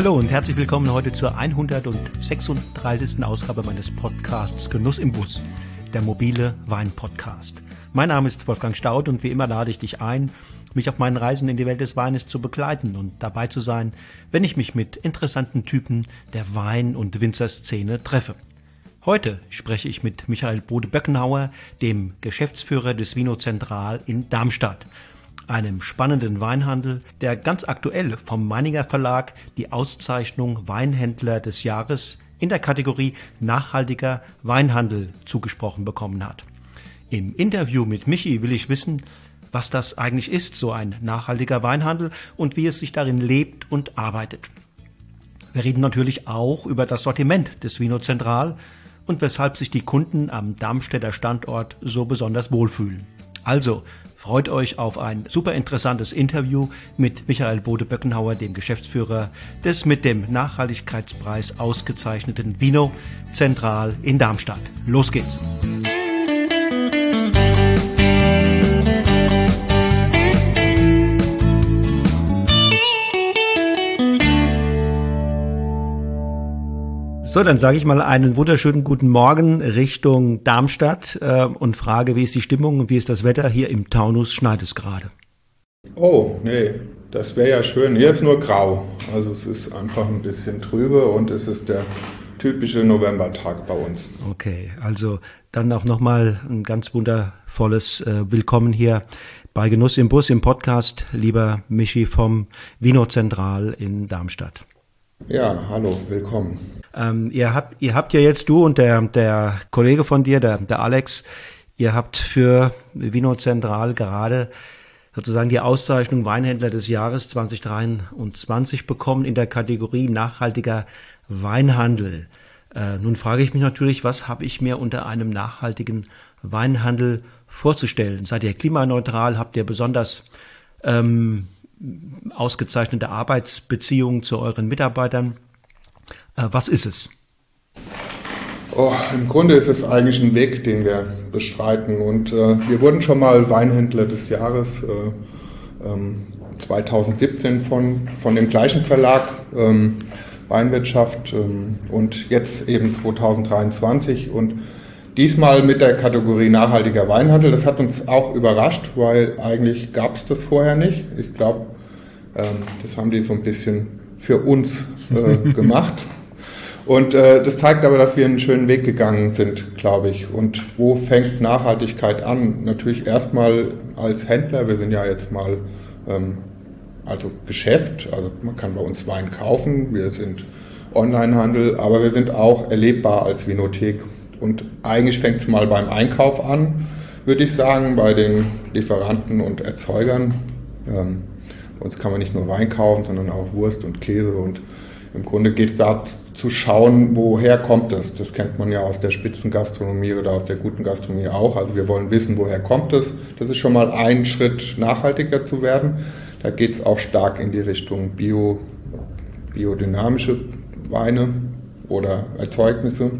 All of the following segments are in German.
Hallo und herzlich willkommen heute zur 136. Ausgabe meines Podcasts Genuss im Bus, der mobile Wein-Podcast. Mein Name ist Wolfgang Staud und wie immer lade ich dich ein, mich auf meinen Reisen in die Welt des Weines zu begleiten und dabei zu sein, wenn ich mich mit interessanten Typen der Wein- und Winzerszene treffe. Heute spreche ich mit Michael Bode-Böckenhauer, dem Geschäftsführer des Vino Zentral in Darmstadt einem spannenden Weinhandel, der ganz aktuell vom Meininger Verlag die Auszeichnung Weinhändler des Jahres in der Kategorie nachhaltiger Weinhandel zugesprochen bekommen hat. Im Interview mit Michi will ich wissen, was das eigentlich ist, so ein nachhaltiger Weinhandel und wie es sich darin lebt und arbeitet. Wir reden natürlich auch über das Sortiment des Vino Zentral und weshalb sich die Kunden am Darmstädter Standort so besonders wohlfühlen. Also Freut euch auf ein super interessantes Interview mit Michael Bode-Böckenhauer, dem Geschäftsführer des mit dem Nachhaltigkeitspreis ausgezeichneten Vino Zentral in Darmstadt. Los geht's! So, dann sage ich mal einen wunderschönen guten Morgen Richtung Darmstadt äh, und frage, wie ist die Stimmung und wie ist das Wetter? Hier im Taunus schneit es gerade. Oh, nee, das wäre ja schön. Hier ist nur grau. Also es ist einfach ein bisschen trübe und es ist der typische Novembertag bei uns. Okay, also dann auch nochmal ein ganz wundervolles äh, Willkommen hier bei Genuss im Bus im Podcast, lieber Michi vom Vino Zentral in Darmstadt. Ja, hallo, willkommen. Ähm, ihr, habt, ihr habt ja jetzt, du und der, der Kollege von dir, der, der Alex, ihr habt für Vino Zentral gerade sozusagen die Auszeichnung Weinhändler des Jahres 2023 bekommen in der Kategorie nachhaltiger Weinhandel. Äh, nun frage ich mich natürlich, was habe ich mir unter einem nachhaltigen Weinhandel vorzustellen? Seid ihr klimaneutral? Habt ihr besonders ähm, ausgezeichnete Arbeitsbeziehungen zu euren Mitarbeitern? Äh, was ist es? Oh, Im Grunde ist es eigentlich ein Weg, den wir bestreiten. Und äh, wir wurden schon mal Weinhändler des Jahres äh, ähm, 2017 von, von dem gleichen Verlag ähm, Weinwirtschaft ähm, und jetzt eben 2023 und diesmal mit der Kategorie nachhaltiger Weinhandel. Das hat uns auch überrascht, weil eigentlich gab es das vorher nicht. Ich glaube, ähm, das haben die so ein bisschen für uns äh, gemacht. Und äh, das zeigt aber, dass wir einen schönen Weg gegangen sind, glaube ich. Und wo fängt Nachhaltigkeit an? Natürlich erstmal als Händler. Wir sind ja jetzt mal ähm, also Geschäft. Also man kann bei uns Wein kaufen. Wir sind Onlinehandel, aber wir sind auch erlebbar als Vinothek. Und eigentlich fängt es mal beim Einkauf an, würde ich sagen, bei den Lieferanten und Erzeugern. Ähm, bei uns kann man nicht nur Wein kaufen, sondern auch Wurst und Käse und im Grunde geht es da zu schauen, woher kommt es. Das kennt man ja aus der Spitzengastronomie oder aus der guten Gastronomie auch. Also wir wollen wissen, woher kommt es. Das ist schon mal ein Schritt, nachhaltiger zu werden. Da geht es auch stark in die Richtung Bio, biodynamische Weine oder Erzeugnisse.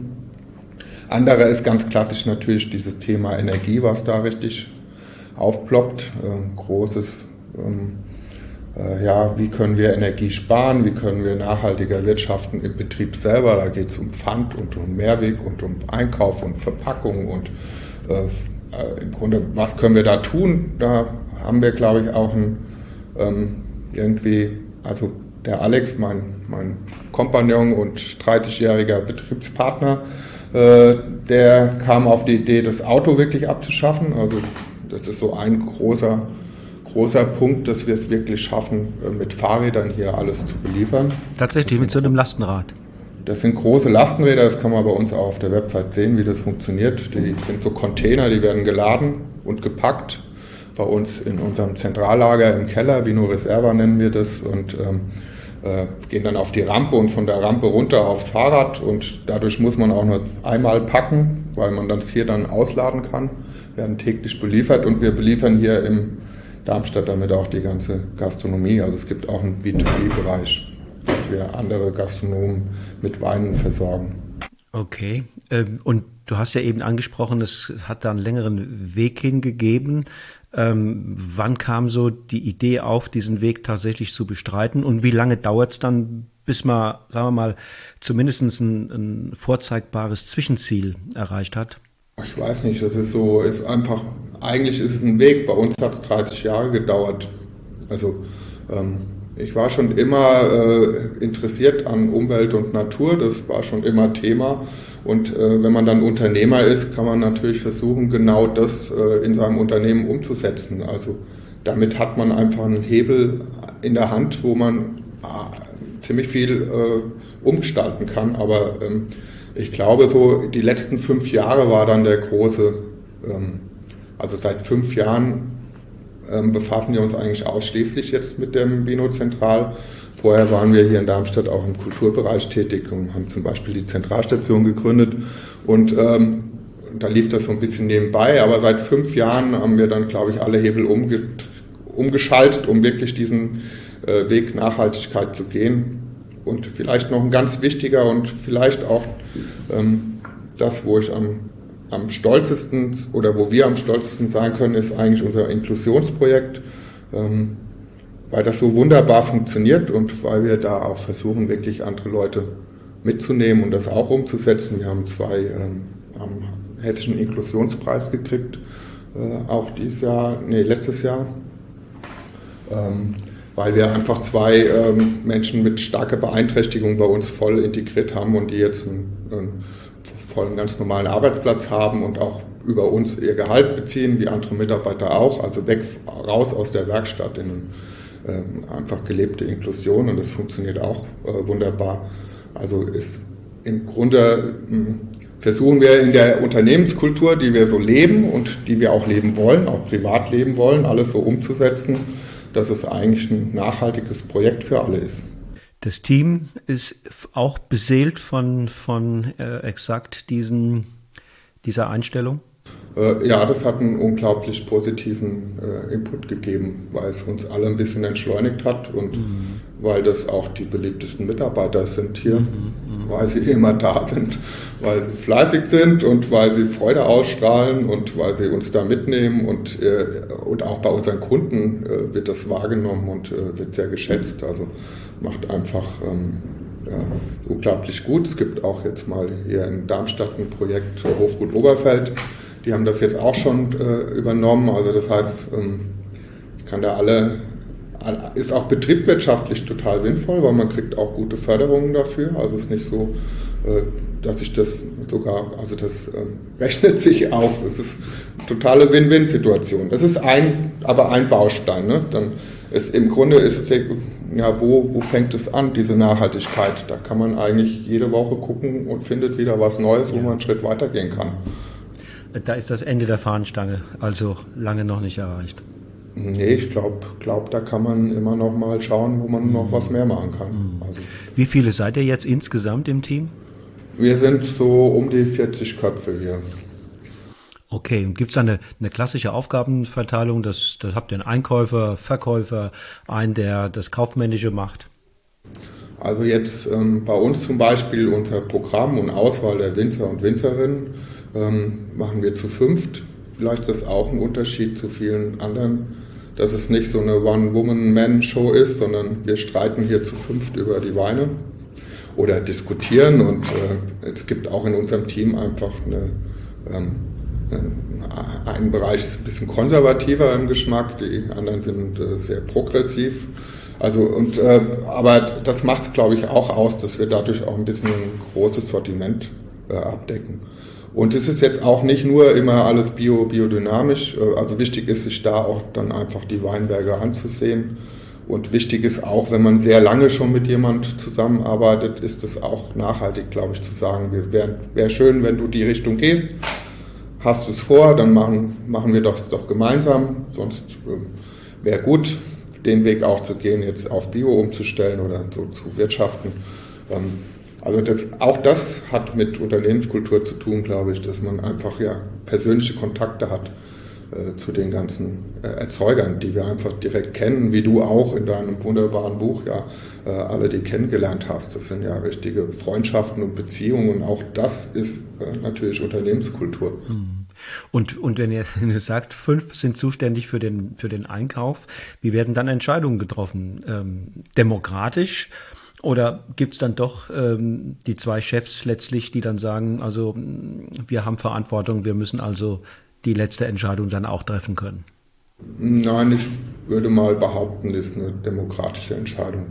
Anderer ist ganz klassisch natürlich dieses Thema Energie, was da richtig aufploppt. Ähm, großes ähm, äh, ja, wie können wir Energie sparen, wie können wir nachhaltiger wirtschaften im Betrieb selber. Da geht es um Pfand und um Mehrweg und um Einkauf und Verpackung und äh, äh, im Grunde, was können wir da tun? Da haben wir, glaube ich, auch ein, ähm, irgendwie, also der Alex, mein, mein Kompagnon und 30-jähriger Betriebspartner, der kam auf die Idee, das Auto wirklich abzuschaffen. Also das ist so ein großer großer Punkt, dass wir es wirklich schaffen, äh, mit Fahrrädern hier alles zu beliefern. Tatsächlich, mit so einem Lastenrad. Das sind große Lastenräder, das kann man bei uns auch auf der Website sehen, wie das funktioniert. Die sind so Container, die werden geladen und gepackt. Bei uns in unserem Zentrallager im Keller, Vino Reserva nennen wir das, und ähm, äh, gehen dann auf die Rampe und von der Rampe runter aufs Fahrrad. Und dadurch muss man auch nur einmal packen, weil man das hier dann ausladen kann. Werden täglich beliefert und wir beliefern hier im Darmstadt damit auch die ganze Gastronomie. Also es gibt auch einen B2B-Bereich, dass wir andere Gastronomen mit Weinen versorgen. Okay. Ähm, und du hast ja eben angesprochen, es hat da einen längeren Weg hingegeben. Ähm, wann kam so die Idee auf, diesen Weg tatsächlich zu bestreiten und wie lange dauert es dann, bis man, sagen wir mal, zumindest ein, ein vorzeigbares Zwischenziel erreicht hat? Ich weiß nicht, das ist so, ist einfach, eigentlich ist es ein Weg. Bei uns hat es 30 Jahre gedauert. Also ähm, ich war schon immer äh, interessiert an Umwelt und Natur, das war schon immer Thema. Und äh, wenn man dann Unternehmer ist, kann man natürlich versuchen, genau das äh, in seinem Unternehmen umzusetzen. Also damit hat man einfach einen Hebel in der Hand, wo man äh, ziemlich viel äh, umgestalten kann. Aber ähm, ich glaube, so die letzten fünf Jahre war dann der große, ähm, also seit fünf Jahren ähm, befassen wir uns eigentlich ausschließlich jetzt mit dem Vino Zentral. Vorher waren wir hier in Darmstadt auch im Kulturbereich tätig und haben zum Beispiel die Zentralstation gegründet und ähm, da lief das so ein bisschen nebenbei, aber seit fünf Jahren haben wir dann, glaube ich, alle Hebel umge umgeschaltet, um wirklich diesen äh, Weg Nachhaltigkeit zu gehen. Und vielleicht noch ein ganz wichtiger und vielleicht auch ähm, das, wo ich am am stolzesten oder wo wir am stolzesten sein können, ist eigentlich unser Inklusionsprojekt, ähm, weil das so wunderbar funktioniert und weil wir da auch versuchen, wirklich andere Leute mitzunehmen und das auch umzusetzen. Wir haben zwei ähm, am hessischen Inklusionspreis gekriegt, äh, auch dieses Jahr, nee, letztes Jahr, ähm, weil wir einfach zwei ähm, Menschen mit starker Beeinträchtigung bei uns voll integriert haben und die jetzt ein, ein vollen ganz normalen Arbeitsplatz haben und auch über uns ihr Gehalt beziehen, wie andere Mitarbeiter auch, also weg, raus aus der Werkstatt in eine, äh, einfach gelebte Inklusion und das funktioniert auch äh, wunderbar. Also ist im Grunde äh, versuchen wir in der Unternehmenskultur, die wir so leben und die wir auch leben wollen, auch privat leben wollen, alles so umzusetzen, dass es eigentlich ein nachhaltiges Projekt für alle ist. Das Team ist auch beseelt von, von äh, exakt diesen, dieser Einstellung? Äh, ja, das hat einen unglaublich positiven äh, Input gegeben, weil es uns alle ein bisschen entschleunigt hat und mhm. Weil das auch die beliebtesten Mitarbeiter sind hier, mhm. Mhm. weil sie immer da sind, weil sie fleißig sind und weil sie Freude ausstrahlen und weil sie uns da mitnehmen und, äh, und auch bei unseren Kunden äh, wird das wahrgenommen und äh, wird sehr geschätzt. Also macht einfach ähm, ja, unglaublich gut. Es gibt auch jetzt mal hier in Darmstadt ein Projekt Hofgut Oberfeld. Die haben das jetzt auch schon äh, übernommen. Also das heißt, ähm, ich kann da alle, ist auch betriebswirtschaftlich total sinnvoll, weil man kriegt auch gute Förderungen dafür. Also es ist nicht so, äh, dass ich das sogar, also das ähm, rechnet sich auch. Es ist eine totale Win-Win-Situation. Das ist ein, aber ein Baustein. Ne? Dann ist, Im Grunde ist es ja, wo, wo fängt es an, diese Nachhaltigkeit? Da kann man eigentlich jede Woche gucken und findet wieder was Neues, wo man einen Schritt weitergehen kann. Da ist das Ende der Fahnenstange, also lange noch nicht erreicht. Nee, ich glaube, glaub, da kann man immer noch mal schauen, wo man noch was mehr machen kann. Mhm. Also, Wie viele seid ihr jetzt insgesamt im Team? Wir sind so um die 40 Köpfe hier. Okay, und gibt es eine, eine klassische Aufgabenverteilung? Das, das habt ihr einen Einkäufer, Verkäufer, einen, der das Kaufmännische macht? Also jetzt ähm, bei uns zum Beispiel unser Programm und Auswahl der Winzer und Winzerinnen ähm, machen wir zu fünft. Vielleicht ist das auch ein Unterschied zu vielen anderen, dass es nicht so eine One-Woman-Man-Show ist, sondern wir streiten hier zu fünft über die Weine oder diskutieren und äh, es gibt auch in unserem Team einfach eine, ähm, ein Bereich ist ein bisschen konservativer im Geschmack, die anderen sind äh, sehr progressiv. Also und äh, aber das macht es, glaube ich, auch aus, dass wir dadurch auch ein bisschen ein großes Sortiment äh, abdecken. Und es ist jetzt auch nicht nur immer alles bio, biodynamisch. Äh, also wichtig ist, sich da auch dann einfach die Weinberge anzusehen. Und wichtig ist auch, wenn man sehr lange schon mit jemand zusammenarbeitet, ist es auch nachhaltig, glaube ich, zu sagen, wäre wär schön, wenn du die Richtung gehst. Hast du es vor, dann machen, machen wir das doch gemeinsam. Sonst äh, wäre gut, den Weg auch zu gehen, jetzt auf Bio umzustellen oder so zu wirtschaften. Ähm, also das, auch das hat mit Unternehmenskultur zu tun, glaube ich, dass man einfach ja persönliche Kontakte hat äh, zu den ganzen äh, Erzeugern, die wir einfach direkt kennen, wie du auch in deinem wunderbaren Buch ja äh, alle die kennengelernt hast. Das sind ja richtige Freundschaften und Beziehungen und auch das ist äh, natürlich Unternehmenskultur. Hm. Und, und wenn ihr, wenn du sagst, fünf sind zuständig für den, für den Einkauf, wie werden dann Entscheidungen getroffen? Ähm, demokratisch? Oder gibt es dann doch ähm, die zwei Chefs letztlich, die dann sagen, also wir haben Verantwortung, wir müssen also die letzte Entscheidung dann auch treffen können? Nein, ich würde mal behaupten, es ist eine demokratische Entscheidung.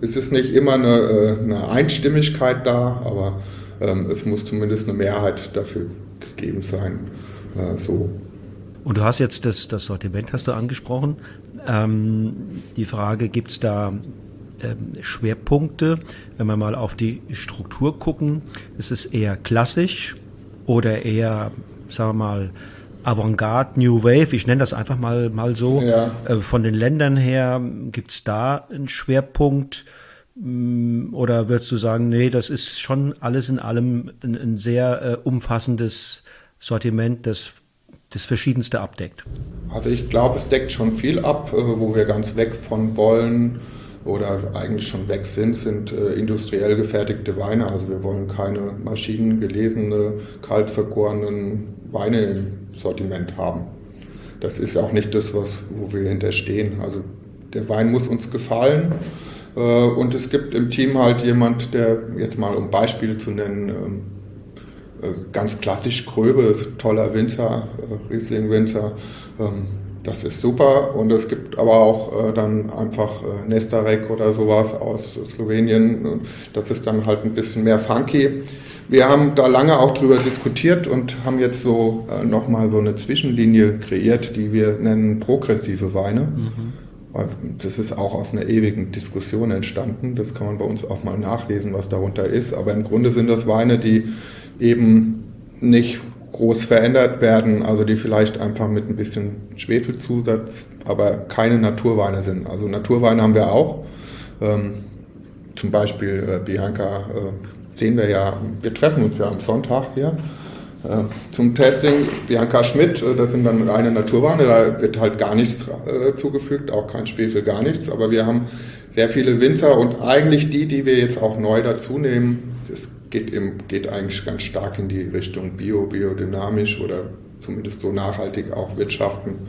Es ist nicht immer eine, äh, eine Einstimmigkeit da, aber ähm, es muss zumindest eine Mehrheit dafür gegeben sein. Äh, so. Und du hast jetzt das, das Sortiment hast du angesprochen. Ähm, die Frage, gibt es da Schwerpunkte? Wenn wir mal auf die Struktur gucken, ist es eher klassisch oder eher, sagen wir mal, Avantgarde, New Wave, ich nenne das einfach mal, mal so. Ja. Äh, von den Ländern her, gibt es da einen Schwerpunkt? Mm, oder würdest du sagen, nee, das ist schon alles in allem ein, ein sehr äh, umfassendes Sortiment, das das Verschiedenste abdeckt? Also ich glaube, es deckt schon viel ab, äh, wo wir ganz weg von wollen oder eigentlich schon weg sind, sind äh, industriell gefertigte Weine. Also wir wollen keine maschinengelesene, kalt vergorenen Weine im Sortiment haben. Das ist auch nicht das, was, wo wir hinterstehen. Also der Wein muss uns gefallen. Äh, und es gibt im Team halt jemand, der jetzt mal um Beispiele zu nennen, ähm, äh, ganz klassisch ein toller Winzer, äh, Riesling-Winzer. Ähm, das ist super. Und es gibt aber auch dann einfach Nestarek oder sowas aus Slowenien. Das ist dann halt ein bisschen mehr funky. Wir haben da lange auch drüber diskutiert und haben jetzt so äh, nochmal so eine Zwischenlinie kreiert, die wir nennen progressive Weine. Mhm. Das ist auch aus einer ewigen Diskussion entstanden. Das kann man bei uns auch mal nachlesen, was darunter ist. Aber im Grunde sind das Weine, die eben nicht groß verändert werden, also die vielleicht einfach mit ein bisschen Schwefelzusatz, aber keine Naturweine sind. Also Naturweine haben wir auch. Ähm, zum Beispiel äh, Bianca äh, sehen wir ja, wir treffen uns ja am Sonntag hier äh, zum Testing. Bianca Schmidt, äh, das sind dann reine Naturweine, da wird halt gar nichts äh, zugefügt, auch kein Schwefel, gar nichts. Aber wir haben sehr viele Winzer und eigentlich die, die wir jetzt auch neu dazu nehmen, geht, im, geht eigentlich ganz stark in die Richtung Bio, biodynamisch oder zumindest so nachhaltig auch wirtschaften.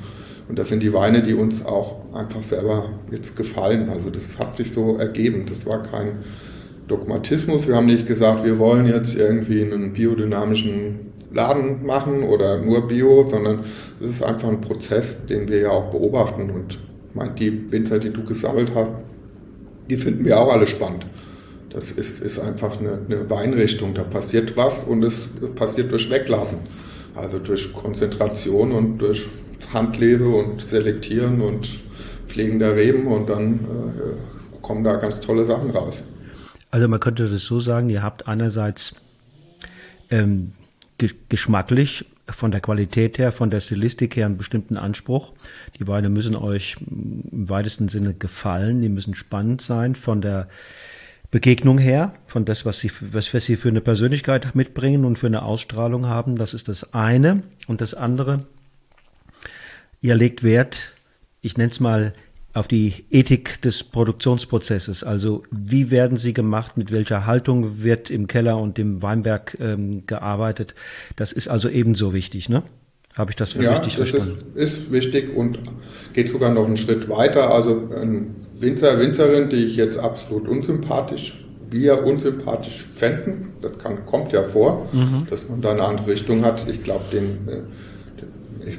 Und das sind die Weine, die uns auch einfach selber jetzt gefallen. Also das hat sich so ergeben. Das war kein Dogmatismus. Wir haben nicht gesagt, wir wollen jetzt irgendwie einen biodynamischen Laden machen oder nur Bio, sondern es ist einfach ein Prozess, den wir ja auch beobachten. Und ich meine, die Winzer, die du gesammelt hast, die finden wir auch alle spannend. Das ist, ist einfach eine, eine Weinrichtung, da passiert was und es passiert durch Weglassen. Also durch Konzentration und durch Handlese und Selektieren und Pflegen der Reben und dann äh, kommen da ganz tolle Sachen raus. Also man könnte das so sagen, ihr habt einerseits ähm, geschmacklich von der Qualität her, von der Stilistik her einen bestimmten Anspruch. Die Weine müssen euch im weitesten Sinne gefallen, die müssen spannend sein von der Begegnung her, von das, was sie, was, was sie für eine Persönlichkeit mitbringen und für eine Ausstrahlung haben. Das ist das eine. Und das andere, ihr legt Wert, ich nenne es mal auf die Ethik des Produktionsprozesses. Also wie werden sie gemacht, mit welcher Haltung wird im Keller und im Weinberg ähm, gearbeitet. Das ist also ebenso wichtig, ne? Habe ich das für ja, richtig das verstanden? Ist, ist wichtig und geht sogar noch einen Schritt weiter. Also ein Winzer, Winzerin, die ich jetzt absolut unsympathisch, wir unsympathisch fänden, das kann, kommt ja vor, mhm. dass man da eine andere Richtung hat. Ich glaube, den, äh, ich,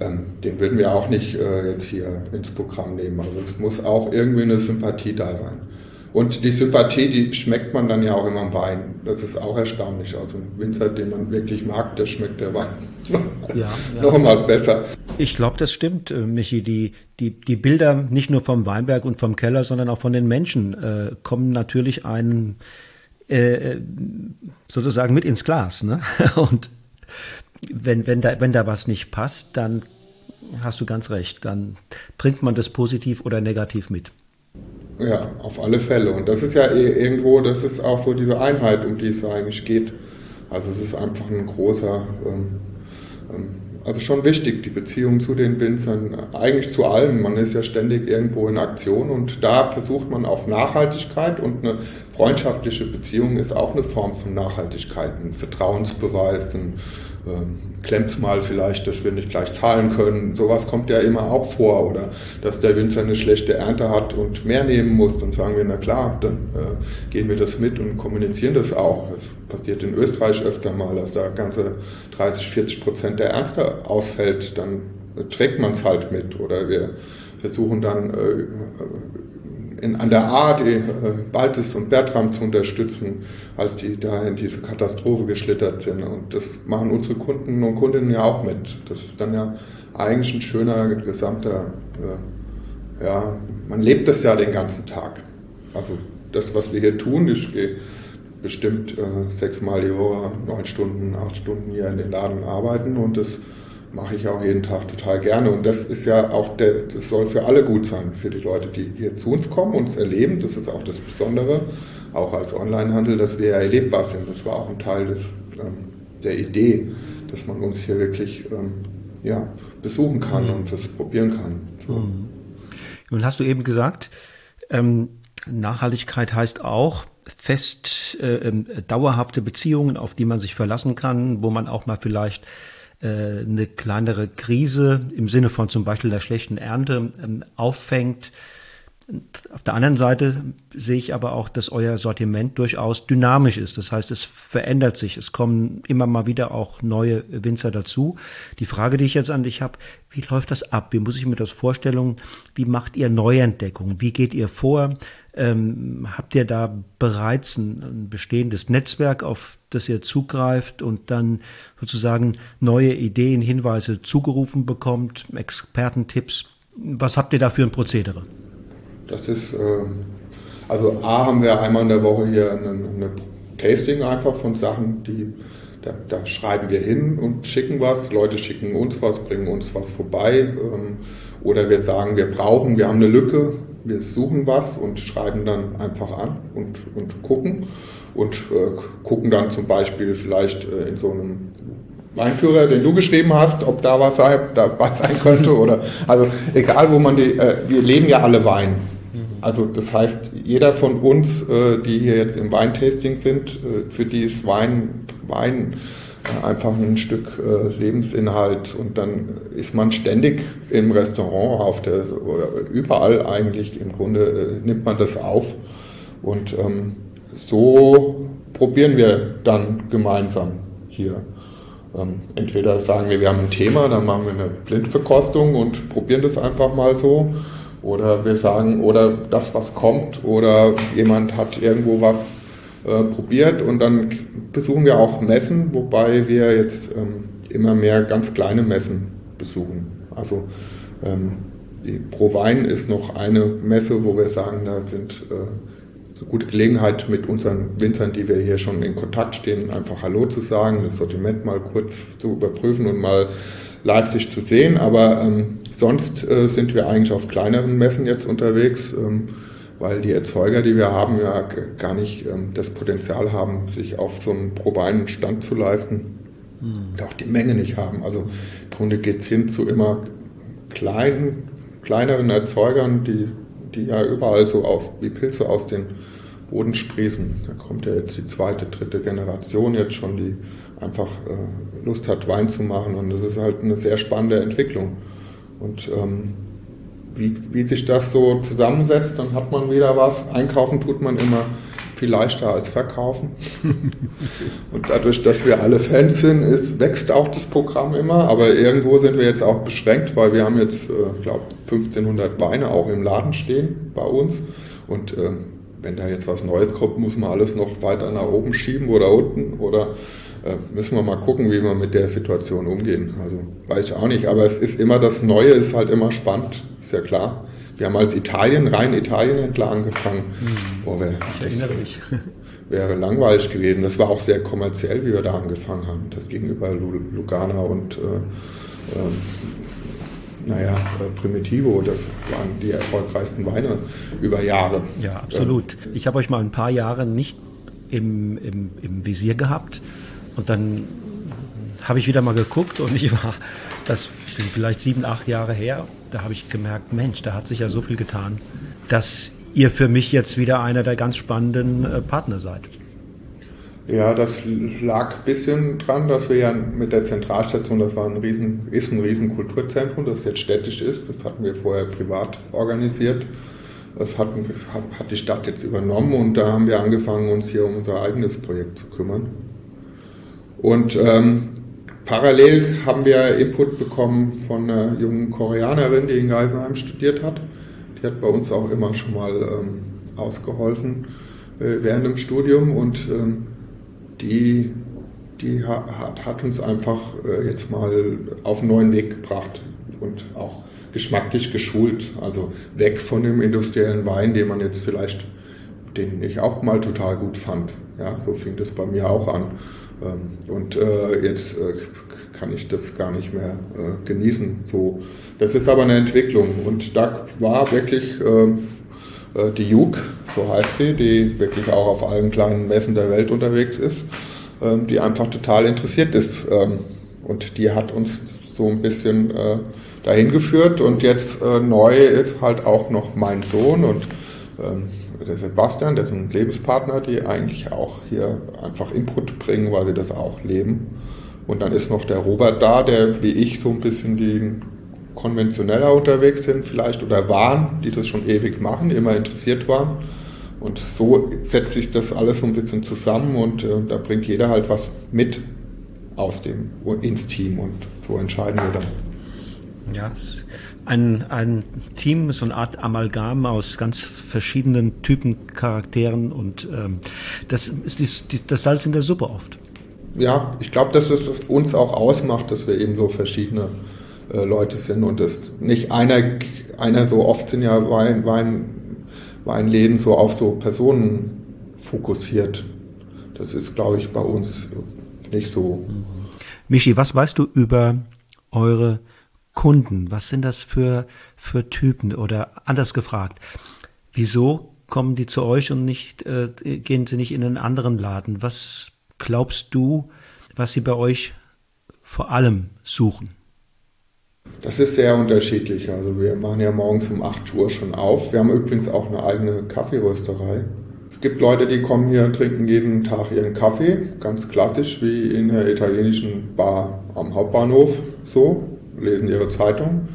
ähm, den würden wir auch nicht äh, jetzt hier ins Programm nehmen. Also es muss auch irgendwie eine Sympathie da sein. Und die Sympathie, die schmeckt man dann ja auch immer im Wein. Das ist auch erstaunlich. Also ein Winzer, den man wirklich mag, der schmeckt der Wein ja, ja. noch mal besser. Ich glaube, das stimmt, äh, Michi. Die, die, die Bilder nicht nur vom Weinberg und vom Keller, sondern auch von den Menschen äh, kommen natürlich einen äh, äh sozusagen mit ins Glas. Ne? Und wenn, wenn, da, wenn da was nicht passt, dann hast du ganz recht. Dann bringt man das positiv oder negativ mit. Ja, auf alle Fälle. Und das ist ja eh irgendwo, das ist auch so diese Einheit, um die es eigentlich geht. Also es ist einfach ein großer, ähm, ähm, also schon wichtig, die Beziehung zu den Winzern, eigentlich zu allen. Man ist ja ständig irgendwo in Aktion und da versucht man auf Nachhaltigkeit und eine freundschaftliche Beziehung ist auch eine Form von Nachhaltigkeit, ein Vertrauensbeweis, ein ähm, klemmt mal vielleicht, dass wir nicht gleich zahlen können. Sowas kommt ja immer auch vor. Oder dass der Winzer eine schlechte Ernte hat und mehr nehmen muss. Dann sagen wir, na klar, dann äh, gehen wir das mit und kommunizieren das auch. Das passiert in Österreich öfter mal, dass da ganze 30, 40 Prozent der Ernte ausfällt. Dann trägt man es halt mit. Oder wir versuchen dann äh, in, an der ARD äh, Baltis und Bertram zu unterstützen, als die da in diese Katastrophe geschlittert sind. Und das machen unsere Kunden und Kundinnen ja auch mit. Das ist dann ja eigentlich ein schöner gesamter, äh, ja, man lebt das ja den ganzen Tag. Also das, was wir hier tun, ich gehe bestimmt äh, sechsmal die Woche, neun Stunden, acht Stunden hier in den Laden arbeiten und das mache ich auch jeden Tag total gerne. Und das ist ja auch der, das soll für alle gut sein, für die Leute, die hier zu uns kommen und es erleben. Das ist auch das Besondere, auch als Onlinehandel, dass wir ja erlebbar sind. Das war auch ein Teil des, ähm, der Idee, dass man uns hier wirklich ähm, ja, besuchen kann mhm. und das probieren kann. So. Mhm. Nun hast du eben gesagt, ähm, Nachhaltigkeit heißt auch, fest äh, ähm, dauerhafte Beziehungen, auf die man sich verlassen kann, wo man auch mal vielleicht eine kleinere Krise im Sinne von zum Beispiel der schlechten Ernte ähm, auffängt. Auf der anderen Seite sehe ich aber auch, dass euer Sortiment durchaus dynamisch ist. Das heißt, es verändert sich. Es kommen immer mal wieder auch neue Winzer dazu. Die Frage, die ich jetzt an dich habe, wie läuft das ab? Wie muss ich mir das vorstellen? Wie macht ihr Neuentdeckungen? Wie geht ihr vor? Ähm, habt ihr da bereits ein, ein, bestehendes Netzwerk, auf das ihr zugreift und dann sozusagen neue Ideen, Hinweise zugerufen bekommt, Expertentipps? Was habt ihr da für ein Prozedere? Das ist, äh, also A haben wir einmal in der Woche hier eine Tasting einfach von Sachen, die da, da, schreiben wir hin und schicken was. Leute schicken uns was, bringen uns was vorbei. Ähm, oder wir sagen, wir brauchen, wir haben eine Lücke, wir suchen was und schreiben dann einfach an und, und gucken und äh, gucken dann zum Beispiel vielleicht äh, in so einem Weinführer, den du geschrieben hast, ob da was sei, dabei sein könnte oder also egal wo man die, äh, wir leben ja alle Wein. Also das heißt, jeder von uns, äh, die hier jetzt im Weintasting sind, äh, für die ist Wein, Wein einfach ein Stück äh, Lebensinhalt und dann ist man ständig im Restaurant auf der oder überall eigentlich im Grunde äh, nimmt man das auf und ähm, so probieren wir dann gemeinsam hier. Ähm, entweder sagen wir, wir haben ein Thema, dann machen wir eine Blindverkostung und probieren das einfach mal so. Oder wir sagen, oder das, was kommt, oder jemand hat irgendwo was äh, probiert und dann besuchen wir auch Messen, wobei wir jetzt ähm, immer mehr ganz kleine Messen besuchen. Also ähm, die Pro Wein ist noch eine Messe, wo wir sagen, da sind äh, eine gute Gelegenheit mit unseren Winzern, die wir hier schon in Kontakt stehen, einfach Hallo zu sagen, das Sortiment mal kurz zu überprüfen und mal sich zu sehen. Aber ähm, sonst äh, sind wir eigentlich auf kleineren Messen jetzt unterwegs. Ähm, weil die Erzeuger, die wir haben, ja gar nicht ähm, das Potenzial haben, sich auf so einem probeinen Stand zu leisten mhm. und auch die Menge nicht haben. Also im Grunde geht es hin zu immer kleinen, kleineren Erzeugern, die, die ja überall so aus, wie Pilze aus den Boden sprießen. Da kommt ja jetzt die zweite, dritte Generation jetzt schon, die einfach äh, Lust hat, Wein zu machen und das ist halt eine sehr spannende Entwicklung. Und ähm, wie, wie sich das so zusammensetzt, dann hat man wieder was. Einkaufen tut man immer viel leichter als verkaufen. Und dadurch, dass wir alle Fans sind, ist, wächst auch das Programm immer. Aber irgendwo sind wir jetzt auch beschränkt, weil wir haben jetzt, äh, glaube 1500 Weine auch im Laden stehen bei uns. Und äh, wenn da jetzt was Neues kommt, muss man alles noch weiter nach oben schieben oder unten oder müssen wir mal gucken, wie wir mit der Situation umgehen. Also weiß ich auch nicht, aber es ist immer das Neue, ist halt immer spannend, ist ja klar. Wir haben als Italien, rein Italienhändler angefangen. Hm. Oh, wär, ich erinnere mich. Wäre langweilig gewesen. Das war auch sehr kommerziell, wie wir da angefangen haben. Das gegenüber Lugana und äh, äh, naja, äh, Primitivo, das waren die erfolgreichsten Weine über Jahre. Ja, absolut. Ich habe euch mal ein paar Jahre nicht im, im, im Visier gehabt und dann habe ich wieder mal geguckt und ich war, das sind vielleicht sieben, acht Jahre her, da habe ich gemerkt, Mensch, da hat sich ja so viel getan, dass ihr für mich jetzt wieder einer der ganz spannenden äh, Partner seid. Ja, das lag ein bisschen dran, dass wir ja mit der Zentralstation, das war ein riesen, ist ein riesen Kulturzentrum, das jetzt städtisch ist, das hatten wir vorher privat organisiert. Das hat, hat die Stadt jetzt übernommen und da haben wir angefangen, uns hier um unser eigenes Projekt zu kümmern. Und ähm, parallel haben wir Input bekommen von einer jungen Koreanerin, die in Geisenheim studiert hat. Die hat bei uns auch immer schon mal ähm, ausgeholfen äh, während dem Studium und ähm, die, die hat, hat uns einfach äh, jetzt mal auf einen neuen Weg gebracht und auch geschmacklich geschult. Also weg von dem industriellen Wein, den man jetzt vielleicht, den ich auch mal total gut fand. Ja, so fing das bei mir auch an. Ähm, und äh, jetzt äh, kann ich das gar nicht mehr äh, genießen. So, das ist aber eine Entwicklung. Und da war wirklich ähm, äh, die Juk, so heißt sie, die wirklich auch auf allen kleinen Messen der Welt unterwegs ist, ähm, die einfach total interessiert ist. Und die hat uns so ein bisschen dahin geführt. Und jetzt neu ist halt auch noch mein Sohn und der Sebastian, ein Lebenspartner, die eigentlich auch hier einfach Input bringen, weil sie das auch leben. Und dann ist noch der Robert da, der wie ich so ein bisschen die konventioneller unterwegs sind vielleicht oder waren, die das schon ewig machen, immer interessiert waren. Und so setzt sich das alles so ein bisschen zusammen und äh, da bringt jeder halt was mit aus dem ins Team und so entscheiden wir dann. Ja, ein, ein Team, so eine Art Amalgam aus ganz verschiedenen Typen, Charakteren und ähm, das ist die, das Salz in der Suppe oft. Ja, ich glaube, dass es uns auch ausmacht, dass wir eben so verschiedene äh, Leute sind und das nicht einer, einer so oft sind ja Wein, Wein, Weinläden so auf so Personen fokussiert. Das ist, glaube ich, bei uns nicht so. Michi, was weißt du über eure Kunden? Was sind das für, für Typen? Oder anders gefragt, wieso kommen die zu euch und nicht, äh, gehen sie nicht in einen anderen Laden? Was glaubst du, was sie bei euch vor allem suchen? Das ist sehr unterschiedlich. Also wir machen ja morgens um 8 Uhr schon auf. Wir haben übrigens auch eine eigene Kaffeerösterei. Es gibt Leute, die kommen hier, trinken jeden Tag ihren Kaffee, ganz klassisch wie in der italienischen Bar am Hauptbahnhof so, lesen ihre Zeitung.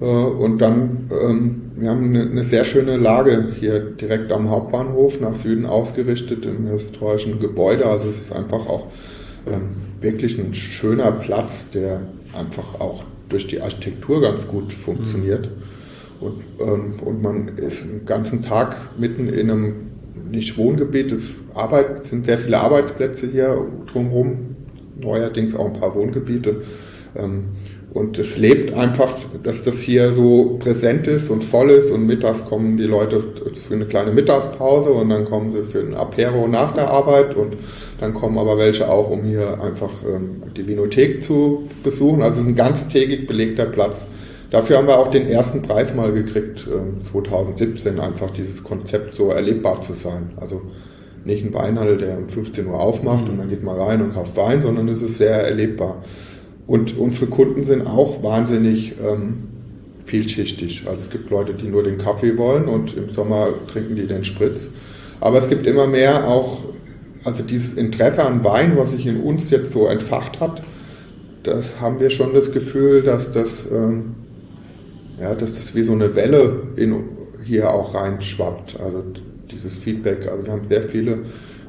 Äh, und dann, ähm, wir haben eine sehr schöne Lage hier direkt am Hauptbahnhof, nach Süden ausgerichtet im historischen Gebäude. Also es ist einfach auch ähm, wirklich ein schöner Platz, der einfach auch durch die Architektur ganz gut funktioniert. Mhm. Und, ähm, und man ist den ganzen Tag mitten in einem nicht Wohngebiet, es Arbeit, sind sehr viele Arbeitsplätze hier drumherum, neuerdings auch ein paar Wohngebiete. Ähm, und es lebt einfach, dass das hier so präsent ist und voll ist und mittags kommen die Leute für eine kleine Mittagspause und dann kommen sie für ein Apero nach der Arbeit und dann kommen aber welche auch, um hier einfach ähm, die Vinothek zu besuchen. Also es ist ein ganztägig belegter Platz. Dafür haben wir auch den ersten Preis mal gekriegt, äh, 2017, einfach dieses Konzept so erlebbar zu sein. Also nicht ein Weinhandel, der um 15 Uhr aufmacht und dann geht man rein und kauft Wein, sondern es ist sehr erlebbar. Und unsere Kunden sind auch wahnsinnig ähm, vielschichtig. Also es gibt Leute, die nur den Kaffee wollen und im Sommer trinken die den Spritz. Aber es gibt immer mehr auch, also dieses Interesse an Wein, was sich in uns jetzt so entfacht hat, das haben wir schon das Gefühl, dass das, ähm, ja, dass das wie so eine Welle in, hier auch reinschwappt. Also dieses Feedback. Also wir haben sehr viele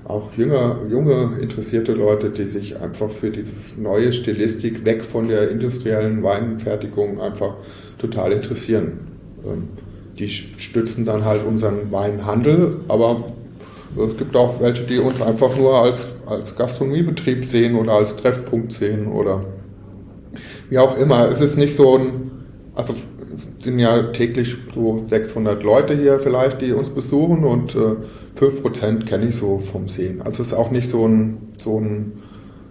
auch jünger, junge, interessierte Leute, die sich einfach für dieses neue Stilistik weg von der industriellen Weinfertigung einfach total interessieren. Ähm, die stützen dann halt unseren Weinhandel, aber es gibt auch welche, die uns einfach nur als, als Gastronomiebetrieb sehen oder als Treffpunkt sehen oder wie auch immer. Es ist nicht so ein, also sind ja täglich so 600 Leute hier vielleicht, die uns besuchen und äh, 5% kenne ich so vom Sehen. Also es ist auch nicht so ein, so ein,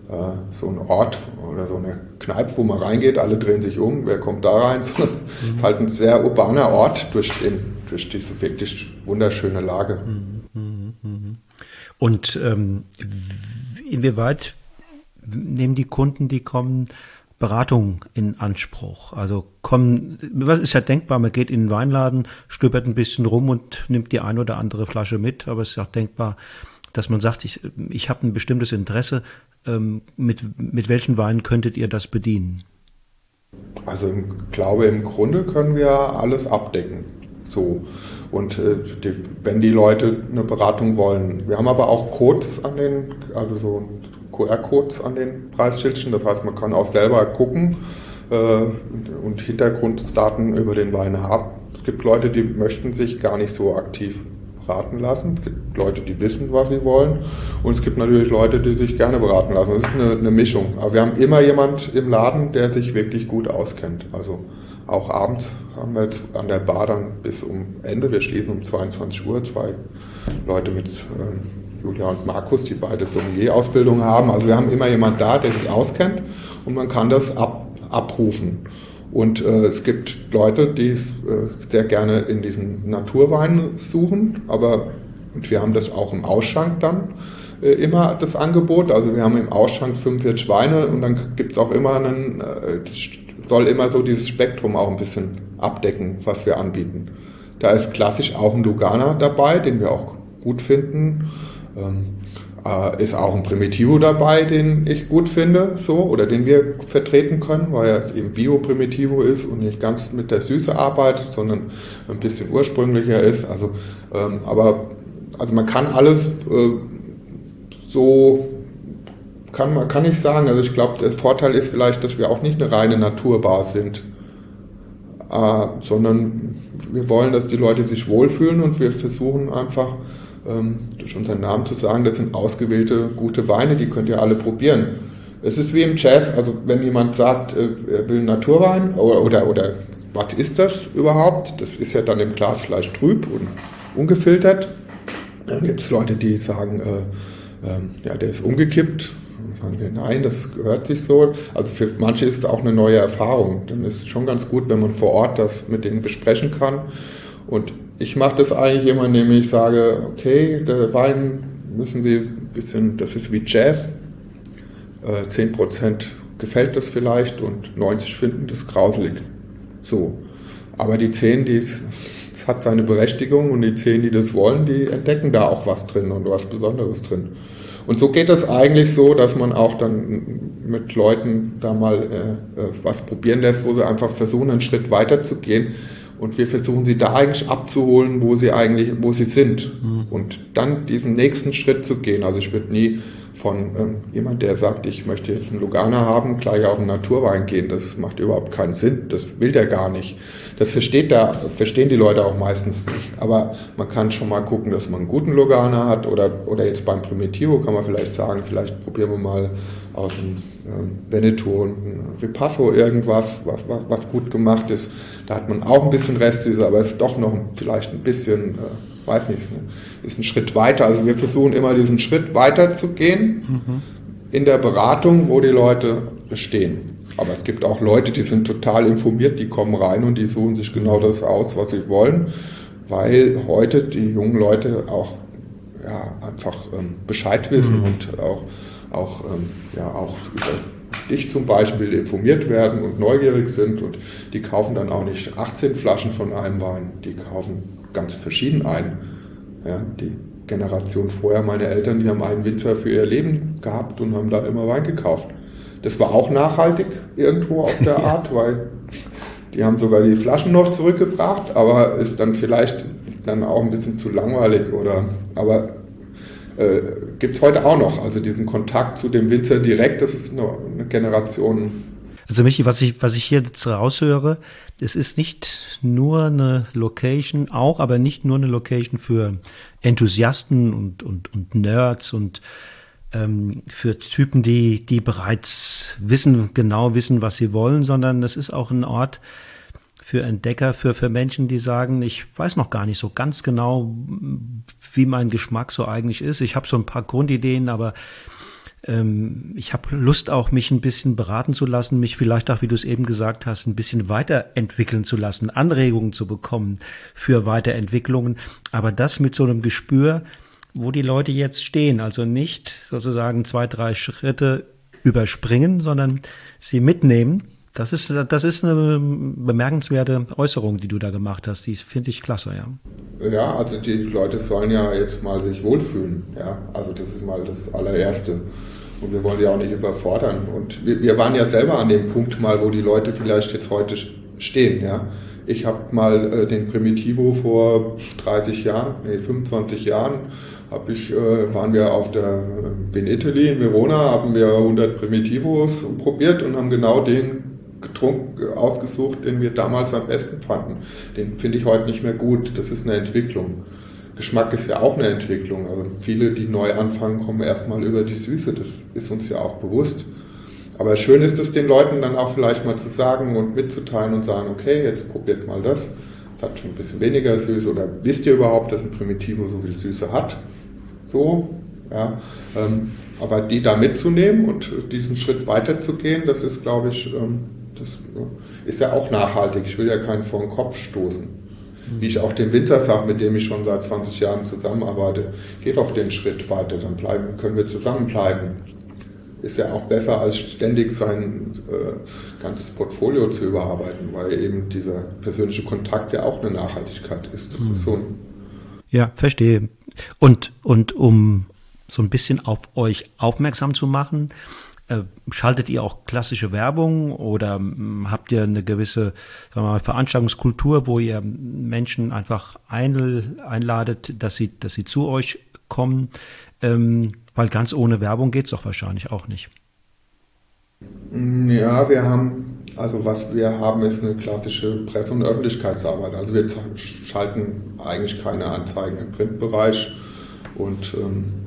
äh, so ein Ort oder so eine Kneipe, wo man reingeht, alle drehen sich um, wer kommt da rein. Es mhm. ist halt ein sehr urbaner Ort durch, den, durch diese wirklich wunderschöne Lage. Mhm. mhm, mhm. Und ähm, inwieweit nehmen die Kunden, die kommen, Beratung in Anspruch. Also kommen, was ist ja denkbar, man geht in den Weinladen, stöbert ein bisschen rum und nimmt die ein oder andere Flasche mit, aber es ist auch denkbar, dass man sagt, ich, ich habe ein bestimmtes Interesse, ähm, mit, mit welchen Weinen könntet ihr das bedienen? Also ich glaube, im Grunde können wir alles abdecken. So. Und äh, die, wenn die Leute eine Beratung wollen. Wir haben aber auch Codes an den, also so QR-Codes an den Preisschildchen. Das heißt, man kann auch selber gucken äh, und Hintergrunddaten über den Wein haben. Es gibt Leute, die möchten sich gar nicht so aktiv beraten lassen. Es gibt Leute, die wissen, was sie wollen. Und es gibt natürlich Leute, die sich gerne beraten lassen. Das ist eine, eine Mischung. Aber wir haben immer jemand im Laden, der sich wirklich gut auskennt. Also auch abends haben wir jetzt an der Bar dann bis um Ende, wir schließen um 22 Uhr, zwei Leute mit ähm, Julia und Markus, die beide Sommelier-Ausbildung haben. Also wir haben immer jemand da, der sich auskennt und man kann das ab, abrufen. Und äh, es gibt Leute, die es äh, sehr gerne in diesen Naturwein suchen, aber und wir haben das auch im Ausschank dann äh, immer das Angebot. Also wir haben im Ausschank 45 Weine und dann gibt es auch immer einen, äh, soll immer so dieses Spektrum auch ein bisschen abdecken, was wir anbieten. Da ist klassisch auch ein Lugana dabei, den wir auch gut finden. Ähm, äh, ist auch ein Primitivo dabei, den ich gut finde, so, oder den wir vertreten können, weil er eben Bio-Primitivo ist und nicht ganz mit der Süße arbeitet, sondern ein bisschen ursprünglicher ist. Also, ähm, aber, also man kann alles äh, so, kann man, kann ich sagen. Also ich glaube, der Vorteil ist vielleicht, dass wir auch nicht eine reine Naturbar sind, äh, sondern wir wollen, dass die Leute sich wohlfühlen und wir versuchen einfach, ähm, durch unseren Namen zu sagen, das sind ausgewählte gute Weine, die könnt ihr alle probieren. Es ist wie im Jazz, also wenn jemand sagt, äh, er will Naturwein oder, oder, oder was ist das überhaupt? Das ist ja dann im Glas vielleicht trüb und ungefiltert. Dann gibt es Leute, die sagen, äh, äh, ja, der ist umgekippt. Dann sagen wir, nein, das gehört sich so. Also für manche ist es auch eine neue Erfahrung. Dann ist es schon ganz gut, wenn man vor Ort das mit denen besprechen kann. Und ich mache das eigentlich immer, indem ich sage, okay, der Wein müssen Sie ein bisschen, das ist wie Jazz, äh, 10% gefällt das vielleicht und 90 finden das grauselig. So. Aber die 10, die es, hat seine Berechtigung und die 10, die das wollen, die entdecken da auch was drin und was Besonderes drin. Und so geht es eigentlich so, dass man auch dann mit Leuten da mal äh, äh was probieren lässt, wo sie einfach versuchen, einen Schritt weiter zu gehen und wir versuchen sie da eigentlich abzuholen, wo sie eigentlich, wo sie sind. Mhm. Und dann diesen nächsten Schritt zu gehen. Also ich würde nie von ähm, jemand, der sagt, ich möchte jetzt einen Lugana haben, gleich auf einen Naturwein gehen. Das macht überhaupt keinen Sinn. Das will der gar nicht. Das versteht der, verstehen die Leute auch meistens nicht. Aber man kann schon mal gucken, dass man einen guten Lugana hat oder, oder jetzt beim Primitivo kann man vielleicht sagen, vielleicht probieren wir mal aus dem ähm, Veneto ein Ripasso irgendwas, was, was, was gut gemacht ist. Da hat man auch ein bisschen Restsüße, aber es ist doch noch vielleicht ein bisschen, äh, weiß nicht, ist ein, ist ein Schritt weiter. Also wir versuchen immer diesen Schritt weiter zu gehen mhm. in der Beratung, wo die Leute stehen. Aber es gibt auch Leute, die sind total informiert, die kommen rein und die suchen sich genau das aus, was sie wollen, weil heute die jungen Leute auch ja, einfach ähm, Bescheid wissen mhm. und auch auch, ähm, ja, auch über dich zum Beispiel informiert werden und neugierig sind und die kaufen dann auch nicht 18 Flaschen von einem Wein, die kaufen ganz verschieden ein. Ja, die Generation vorher, meine Eltern, die haben einen Winzer für ihr Leben gehabt und haben da immer Wein gekauft. Das war auch nachhaltig irgendwo auf der Art, weil die haben sogar die Flaschen noch zurückgebracht, aber ist dann vielleicht dann auch ein bisschen zu langweilig oder, aber äh, gibt es heute auch noch. Also diesen Kontakt zu dem Winzer direkt, das ist eine, eine Generation. Also Michi, was ich, was ich hier jetzt raushöre, es ist nicht nur eine Location, auch, aber nicht nur eine Location für Enthusiasten und, und, und Nerds und ähm, für Typen, die, die bereits wissen, genau wissen, was sie wollen, sondern es ist auch ein Ort, für Entdecker, für, für Menschen, die sagen, ich weiß noch gar nicht so ganz genau, wie mein Geschmack so eigentlich ist. Ich habe so ein paar Grundideen, aber ähm, ich habe Lust auch, mich ein bisschen beraten zu lassen, mich vielleicht auch, wie du es eben gesagt hast, ein bisschen weiterentwickeln zu lassen, Anregungen zu bekommen für Weiterentwicklungen. Aber das mit so einem Gespür, wo die Leute jetzt stehen. Also nicht sozusagen zwei, drei Schritte überspringen, sondern sie mitnehmen das ist, das ist eine bemerkenswerte Äußerung, die du da gemacht hast. Die finde ich klasse, ja. Ja, also die Leute sollen ja jetzt mal sich wohlfühlen. Ja, also das ist mal das allererste. Und wir wollen die auch nicht überfordern. Und wir, wir waren ja selber an dem Punkt mal, wo die Leute vielleicht jetzt heute stehen. Ja, ich habe mal äh, den Primitivo vor 30 Jahren, nee 25 Jahren, hab ich, äh, waren wir auf der äh, in Italy in Verona, haben wir 100 Primitivos probiert und haben genau den getrunken, ausgesucht, den wir damals am besten fanden. Den finde ich heute nicht mehr gut. Das ist eine Entwicklung. Geschmack ist ja auch eine Entwicklung. Also viele, die neu anfangen, kommen erstmal über die Süße. Das ist uns ja auch bewusst. Aber schön ist es den Leuten dann auch vielleicht mal zu sagen und mitzuteilen und sagen, okay, jetzt probiert mal das. Es hat schon ein bisschen weniger Süße oder wisst ihr überhaupt, dass ein Primitivo so viel Süße hat? So, ja. Ähm, aber die da mitzunehmen und diesen Schritt weiterzugehen, das ist, glaube ich, ähm, das ist ja auch nachhaltig. Ich will ja keinen vor den Kopf stoßen. Mhm. Wie ich auch den Winter sage, mit dem ich schon seit 20 Jahren zusammenarbeite, geht auch den Schritt weiter, dann bleiben, können wir zusammenbleiben. Ist ja auch besser, als ständig sein äh, ganzes Portfolio zu überarbeiten, weil eben dieser persönliche Kontakt ja auch eine Nachhaltigkeit ist. Das mhm. ist so ein ja, verstehe. Und, und um so ein bisschen auf euch aufmerksam zu machen, schaltet ihr auch klassische Werbung oder hm, habt ihr eine gewisse sagen wir mal, Veranstaltungskultur, wo ihr Menschen einfach einladet, dass sie, dass sie zu euch kommen? Ähm, weil ganz ohne Werbung geht es doch wahrscheinlich auch nicht. Ja, wir haben, also was wir haben, ist eine klassische Presse- und Öffentlichkeitsarbeit. Also wir schalten eigentlich keine Anzeigen im Printbereich und ähm,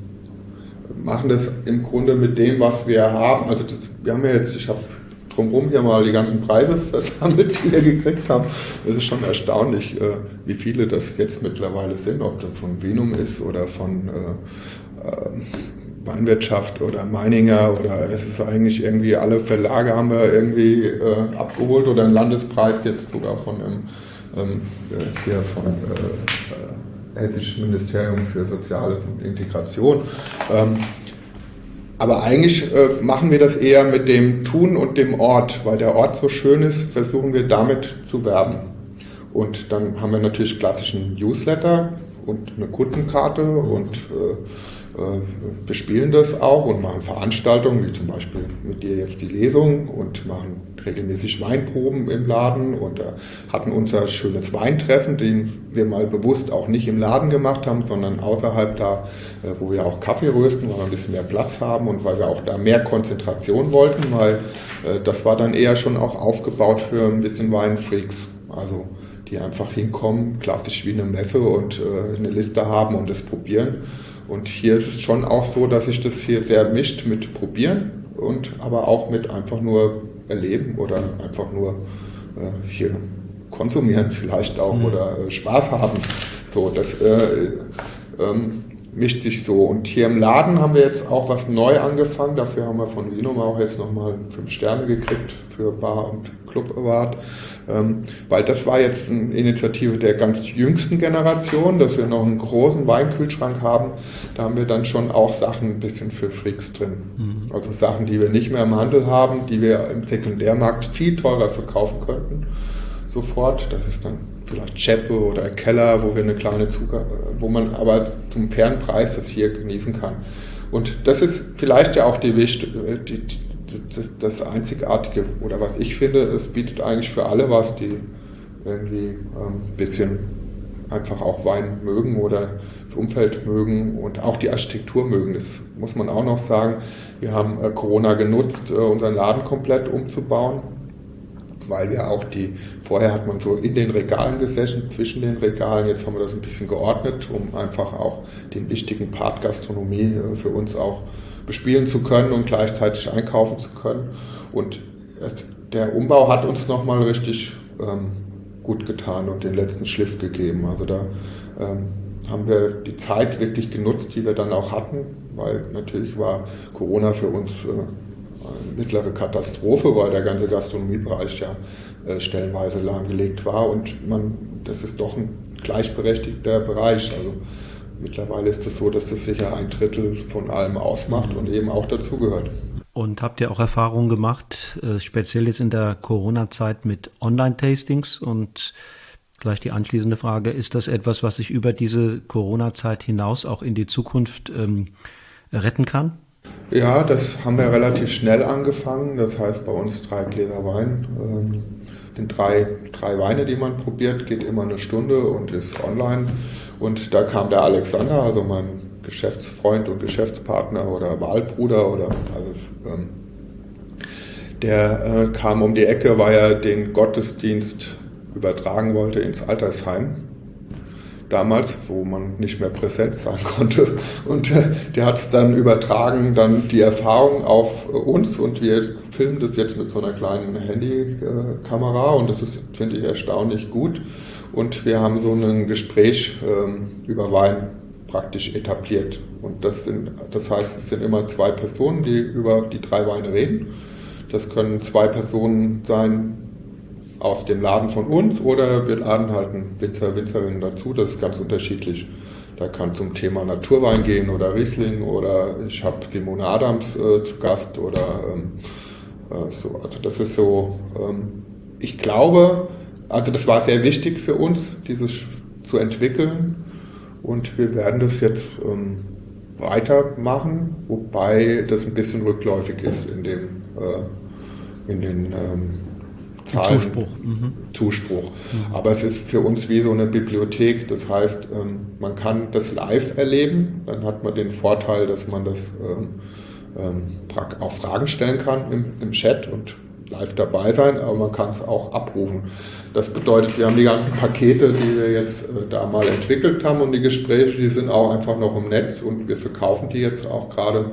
machen das im Grunde mit dem, was wir haben. Also das, wir haben ja jetzt, ich habe drumherum hier mal die ganzen Preise versammelt, die wir gekriegt haben. Es ist schon erstaunlich, äh, wie viele das jetzt mittlerweile sind, ob das von Vinum ist oder von äh, äh, Weinwirtschaft oder Meininger oder es ist eigentlich irgendwie alle Verlage haben wir irgendwie abgeholt oder einen Landespreis jetzt sogar von einem ähm, hier von Hessischen Ministerium für Soziales und Integration. Ähm, aber eigentlich äh, machen wir das eher mit dem Tun und dem Ort, weil der Ort so schön ist, versuchen wir damit zu werben. Und dann haben wir natürlich klassischen Newsletter und eine Kundenkarte und äh, bespielen das auch und machen Veranstaltungen, wie zum Beispiel mit dir jetzt die Lesung und machen regelmäßig Weinproben im Laden und äh, hatten unser schönes Weintreffen, den wir mal bewusst auch nicht im Laden gemacht haben, sondern außerhalb da, äh, wo wir auch Kaffee rösten, weil wir ein bisschen mehr Platz haben und weil wir auch da mehr Konzentration wollten, weil äh, das war dann eher schon auch aufgebaut für ein bisschen Weinfreaks. Also die einfach hinkommen, klassisch wie eine Messe und äh, eine Liste haben und das probieren. Und hier ist es schon auch so, dass sich das hier sehr mischt mit Probieren und aber auch mit einfach nur erleben oder einfach nur äh, hier konsumieren vielleicht auch mhm. oder äh, Spaß haben. So, das äh, ähm, mischt sich so. Und hier im Laden haben wir jetzt auch was neu angefangen. Dafür haben wir von Vinum auch jetzt nochmal fünf Sterne gekriegt für Bar und Club Award. Ähm, weil das war jetzt eine Initiative der ganz jüngsten Generation, dass wir noch einen großen Weinkühlschrank haben. Da haben wir dann schon auch Sachen ein bisschen für Freaks drin. Mhm. Also Sachen, die wir nicht mehr im Handel haben, die wir im Sekundärmarkt viel teurer verkaufen könnten. Sofort. Das ist dann vielleicht Cheppe oder Keller, wo wir eine kleine Zucker, wo man aber zum fairen Preis das hier genießen kann. Und das ist vielleicht ja auch die, die, die das, das, Einzigartige oder was ich finde, es bietet eigentlich für alle was, die irgendwie ein ähm, bisschen einfach auch Wein mögen oder das Umfeld mögen und auch die Architektur mögen. Das muss man auch noch sagen. Wir haben äh, Corona genutzt, äh, unseren Laden komplett umzubauen weil wir auch die, vorher hat man so in den Regalen gesessen, zwischen den Regalen, jetzt haben wir das ein bisschen geordnet, um einfach auch den wichtigen Part Gastronomie äh, für uns auch bespielen zu können und gleichzeitig einkaufen zu können. Und es, der Umbau hat uns nochmal richtig ähm, gut getan und den letzten Schliff gegeben. Also da ähm, haben wir die Zeit wirklich genutzt, die wir dann auch hatten, weil natürlich war Corona für uns äh, mittlere Katastrophe, weil der ganze Gastronomiebereich ja äh, stellenweise lahmgelegt war und man, das ist doch ein gleichberechtigter Bereich. Also mittlerweile ist es so, dass das sicher ein Drittel von allem ausmacht und eben auch dazugehört. Und habt ihr auch Erfahrungen gemacht, äh, speziell jetzt in der Corona-Zeit mit Online-Tastings und Gleich die anschließende Frage, ist das etwas, was sich über diese Corona-Zeit hinaus auch in die Zukunft ähm, retten kann? Ja, das haben wir relativ schnell angefangen. Das heißt bei uns drei Gläser Wein. Ähm, sind drei, drei Weine, die man probiert, geht immer eine Stunde und ist online. Und da kam der Alexander, also mein Geschäftsfreund und Geschäftspartner oder Wahlbruder oder also ähm, der äh, kam um die Ecke, weil er den Gottesdienst übertragen wollte ins Altersheim. Damals, wo man nicht mehr präsent sein konnte. Und äh, der hat dann übertragen, dann die Erfahrung auf uns und wir filmen das jetzt mit so einer kleinen Handykamera und das ist, finde ich, erstaunlich gut. Und wir haben so ein Gespräch ähm, über Wein praktisch etabliert. Und das, sind, das heißt, es sind immer zwei Personen, die über die drei Weine reden. Das können zwei Personen sein aus dem Laden von uns oder wir laden halt einen Winzer, Winzerinnen dazu. Das ist ganz unterschiedlich. Da kann zum Thema Naturwein gehen oder Riesling oder ich habe Simone Adams äh, zu Gast oder ähm, äh, so. Also das ist so, ähm, ich glaube, also das war sehr wichtig für uns, dieses zu entwickeln und wir werden das jetzt ähm, weitermachen, wobei das ein bisschen rückläufig ist in dem äh, in den Zahlen. Zuspruch. Mhm. Zuspruch. Mhm. Aber es ist für uns wie so eine Bibliothek. Das heißt, ähm, man kann das live erleben. Dann hat man den Vorteil, dass man das ähm, ähm, auch Fragen stellen kann im, im Chat und live dabei sein, aber man kann es auch abrufen. Das bedeutet, wir haben die ganzen Pakete, die wir jetzt äh, da mal entwickelt haben und die Gespräche, die sind auch einfach noch im Netz und wir verkaufen die jetzt auch gerade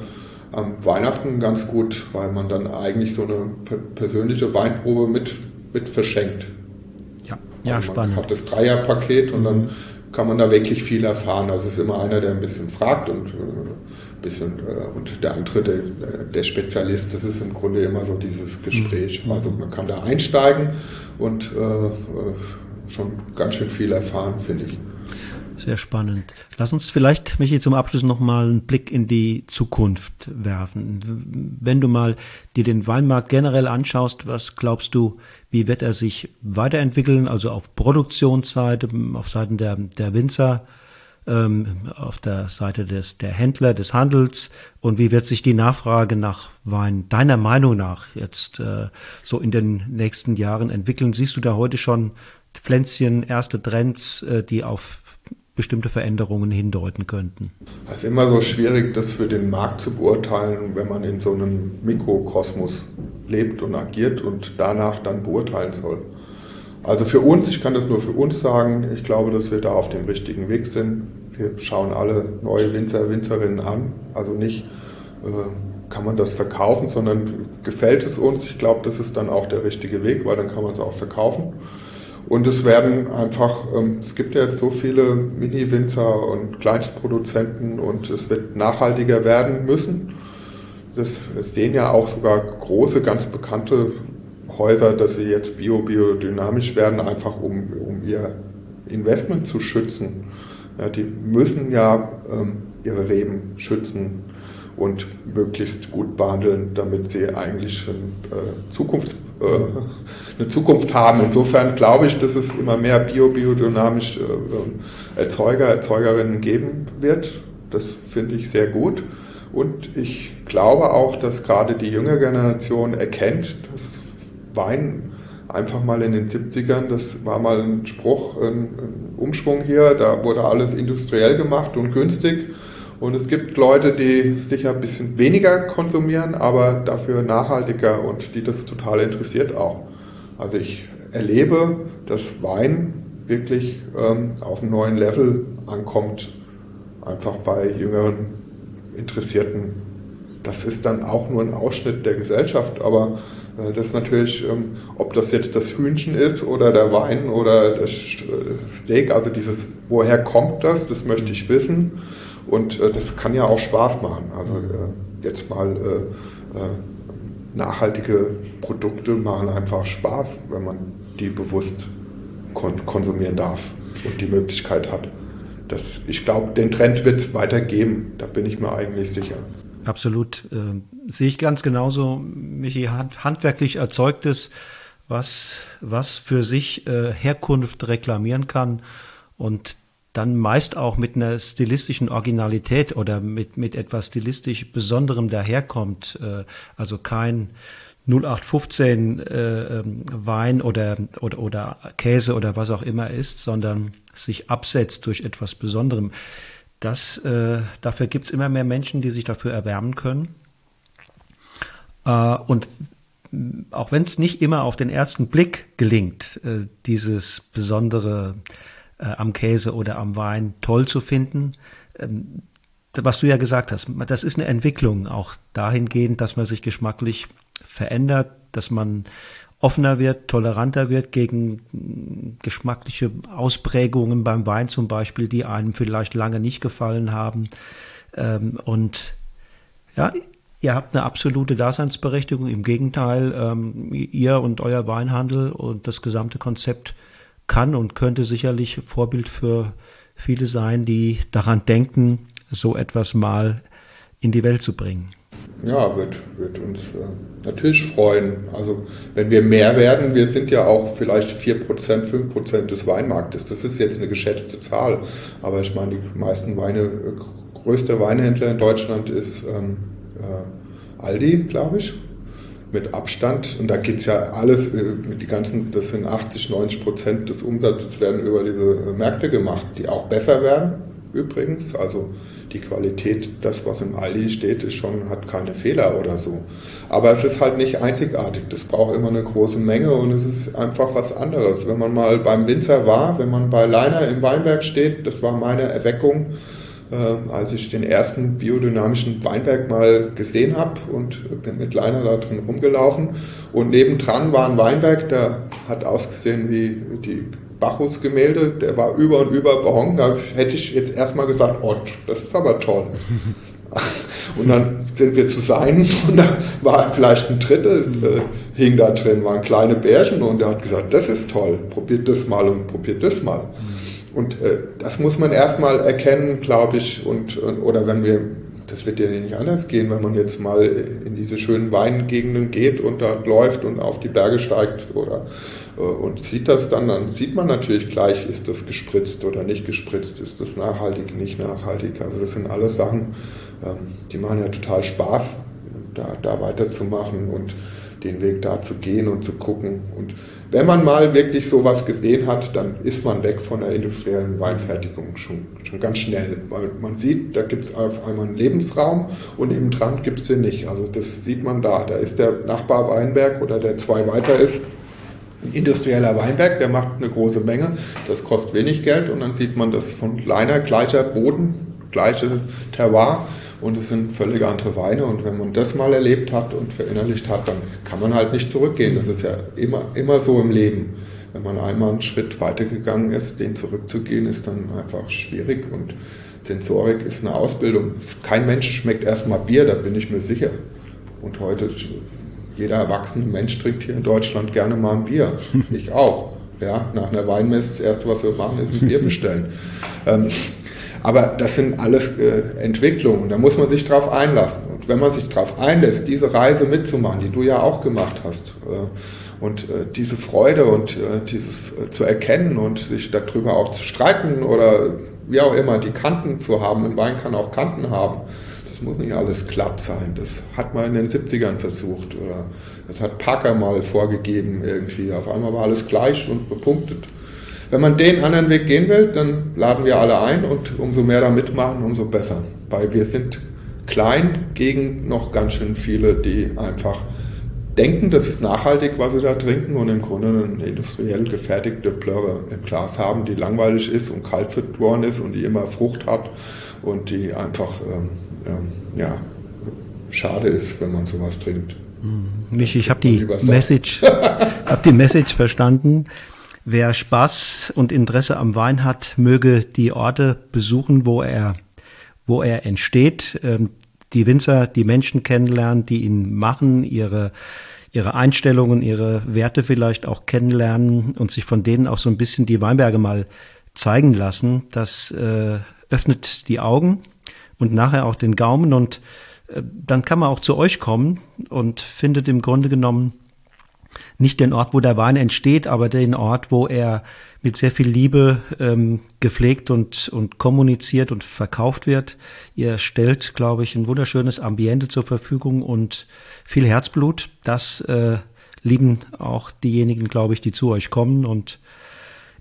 am Weihnachten ganz gut, weil man dann eigentlich so eine persönliche Weinprobe mit, mit verschenkt. Ja, ja also spannend. Man hat das Dreierpaket und dann kann man da wirklich viel erfahren. Also es ist immer einer, der ein bisschen fragt und äh, bisschen äh, und der andere, der, der, Spezialist, das ist im Grunde immer so dieses Gespräch. Mhm. Also man kann da einsteigen und äh, äh schon ganz schön viel erfahren, finde ich. Sehr spannend. Lass uns vielleicht, Michi, zum Abschluss nochmal einen Blick in die Zukunft werfen. Wenn du mal dir den Weinmarkt generell anschaust, was glaubst du, wie wird er sich weiterentwickeln? Also auf Produktionsseite, auf Seiten der, der Winzer, ähm, auf der Seite des, der Händler, des Handels und wie wird sich die Nachfrage nach Wein deiner Meinung nach jetzt äh, so in den nächsten Jahren entwickeln? Siehst du da heute schon Pflänzchen, erste Trends, äh, die auf bestimmte Veränderungen hindeuten könnten? Es ist immer so schwierig, das für den Markt zu beurteilen, wenn man in so einem Mikrokosmos lebt und agiert und danach dann beurteilen soll. Also für uns, ich kann das nur für uns sagen, ich glaube, dass wir da auf dem richtigen Weg sind. Wir schauen alle neue Winzer, Winzerinnen an. Also nicht äh, kann man das verkaufen, sondern gefällt es uns. Ich glaube, das ist dann auch der richtige Weg, weil dann kann man es auch verkaufen. Und es werden einfach, ähm, es gibt ja jetzt so viele Mini-Winzer und Kleinstproduzenten und es wird nachhaltiger werden müssen. Das, sehen ja auch sogar große, ganz bekannte Häuser, dass sie jetzt bio, biodynamisch werden, einfach um, um ihr Investment zu schützen. Ja, die müssen ja ähm, ihre Reben schützen und möglichst gut behandeln, damit sie eigentlich ein, äh, Zukunfts, eine Zukunft haben. Insofern glaube ich, dass es immer mehr bio-biodynamisch äh, Erzeuger, Erzeugerinnen geben wird. Das finde ich sehr gut. Und ich glaube auch, dass gerade die junge Generation erkennt, dass Wein einfach mal in den 70ern, das war mal ein Spruch, ein, Umschwung hier, da wurde alles industriell gemacht und günstig. Und es gibt Leute, die sicher ein bisschen weniger konsumieren, aber dafür nachhaltiger und die das total interessiert auch. Also ich erlebe, dass Wein wirklich ähm, auf einem neuen Level ankommt, einfach bei jüngeren Interessierten. Das ist dann auch nur ein Ausschnitt der Gesellschaft, aber äh, das ist natürlich, ähm, ob das jetzt das Hühnchen ist oder der Wein oder das äh, Steak, also dieses, woher kommt das, das möchte ich wissen. Und äh, das kann ja auch Spaß machen. Also äh, jetzt mal äh, äh, nachhaltige Produkte machen einfach Spaß, wenn man die bewusst kon konsumieren darf und die Möglichkeit hat. Das, ich glaube, den Trend wird es weitergeben, da bin ich mir eigentlich sicher. Absolut. Äh, sehe ich ganz genauso. Michi, hand, handwerklich erzeugtes was, was für sich Herkunft reklamieren kann und dann meist auch mit einer stilistischen Originalität oder mit, mit etwas stilistisch Besonderem daherkommt. Äh, also kein 0815 äh, ähm, Wein oder, oder, oder Käse oder was auch immer ist, sondern sich absetzt durch etwas Besonderem. Das, äh, dafür gibt es immer mehr Menschen, die sich dafür erwärmen können. Äh, und auch wenn es nicht immer auf den ersten Blick gelingt, äh, dieses Besondere äh, am Käse oder am Wein toll zu finden, ähm, was du ja gesagt hast, das ist eine Entwicklung, auch dahingehend, dass man sich geschmacklich verändert, dass man offener wird, toleranter wird gegen geschmackliche Ausprägungen beim Wein zum Beispiel, die einem vielleicht lange nicht gefallen haben. Ähm, und ja, ihr habt eine absolute Daseinsberechtigung. Im Gegenteil, ähm, ihr und euer Weinhandel und das gesamte Konzept kann und könnte sicherlich Vorbild für viele sein, die daran denken, so etwas mal in die Welt zu bringen. Ja, wird, wird uns äh, natürlich freuen. Also wenn wir mehr werden, wir sind ja auch vielleicht 4%, 5% des Weinmarktes. Das ist jetzt eine geschätzte Zahl. Aber ich meine, die meisten Weine, äh, größte Weinhändler in Deutschland ist ähm, äh, Aldi, glaube ich, mit Abstand. Und da geht es ja alles, äh, die ganzen, das sind 80, 90 Prozent des Umsatzes werden über diese Märkte gemacht, die auch besser werden übrigens. Also die Qualität, das, was im Aldi steht, ist schon, hat keine Fehler oder so. Aber es ist halt nicht einzigartig. Das braucht immer eine große Menge und es ist einfach was anderes. Wenn man mal beim Winzer war, wenn man bei Leiner im Weinberg steht, das war meine Erweckung, äh, als ich den ersten biodynamischen Weinberg mal gesehen habe und bin mit Leiner da drin rumgelaufen. Und nebendran war ein Weinberg, der hat ausgesehen wie die Bacchus-Gemälde, der war über und über behongen. Da hätte ich jetzt erstmal gesagt, oh, das ist aber toll. Und dann sind wir zu sein und da war vielleicht ein Drittel äh, hing da drin, waren kleine Bärchen und er hat gesagt, das ist toll, probiert das mal und probiert das mal. Und äh, das muss man erstmal erkennen, glaube ich, und, oder wenn wir, das wird ja nicht anders gehen, wenn man jetzt mal in diese schönen Weingegenden geht und da läuft und auf die Berge steigt oder äh, und sieht das dann, dann sieht man natürlich gleich, ist das gespritzt oder nicht gespritzt, ist das nachhaltig, nicht nachhaltig. Also das sind alles Sachen, ähm, die machen ja total Spaß, da, da weiterzumachen und den Weg da zu gehen und zu gucken. Und wenn man mal wirklich sowas gesehen hat, dann ist man weg von der industriellen Weinfertigung schon, schon ganz schnell. Weil man sieht, da gibt es auf einmal einen Lebensraum und im dran gibt es den nicht. Also das sieht man da. Da ist der Nachbar Weinberg oder der zwei weiter ist, ein industrieller Weinberg, der macht eine große Menge, das kostet wenig Geld und dann sieht man das von kleiner, gleicher Boden, gleiche Terroir und es sind völlig andere Weine und wenn man das mal erlebt hat und verinnerlicht hat, dann kann man halt nicht zurückgehen. Das ist ja immer, immer so im Leben. Wenn man einmal einen Schritt weitergegangen ist, den zurückzugehen, ist dann einfach schwierig und Sensorik ist eine Ausbildung. Kein Mensch schmeckt erstmal Bier, da bin ich mir sicher. Und heute jeder erwachsene Mensch trinkt hier in Deutschland gerne mal ein Bier. Ich auch. Ja, nach einer Weinmesse, das erste, was wir machen, ist ein Bier bestellen. ähm, aber das sind alles äh, Entwicklungen, da muss man sich drauf einlassen. Und wenn man sich drauf einlässt, diese Reise mitzumachen, die du ja auch gemacht hast, äh, und äh, diese Freude und äh, dieses äh, zu erkennen und sich darüber auch zu streiten oder wie auch immer, die Kanten zu haben, ein Wein kann auch Kanten haben, muss nicht alles glatt sein. Das hat man in den 70ern versucht oder das hat Parker mal vorgegeben irgendwie. Auf einmal war alles gleich und bepunktet. Wenn man den anderen Weg gehen will, dann laden wir alle ein und umso mehr da mitmachen, umso besser. Weil wir sind klein gegen noch ganz schön viele, die einfach denken, das ist nachhaltig, was sie da trinken und im Grunde eine industriell gefertigte Plörre im Glas haben, die langweilig ist und kalt verloren ist und die immer Frucht hat und die einfach ähm, ähm, ja, schade ist, wenn man sowas trinkt. Hm. Mich, ich habe die Message, hab die Message verstanden. Wer Spaß und Interesse am Wein hat, möge die Orte besuchen, wo er, wo er entsteht, ähm, die Winzer, die Menschen kennenlernen, die ihn machen, ihre, ihre Einstellungen, ihre Werte vielleicht auch kennenlernen und sich von denen auch so ein bisschen die Weinberge mal zeigen lassen. Das äh, öffnet die Augen und nachher auch den Gaumen und äh, dann kann man auch zu euch kommen und findet im Grunde genommen nicht den Ort, wo der Wein entsteht, aber den Ort, wo er mit sehr viel Liebe ähm, gepflegt und, und kommuniziert und verkauft wird. Ihr stellt, glaube ich, ein wunderschönes Ambiente zur Verfügung und viel Herzblut. Das äh, lieben auch diejenigen, glaube ich, die zu euch kommen. Und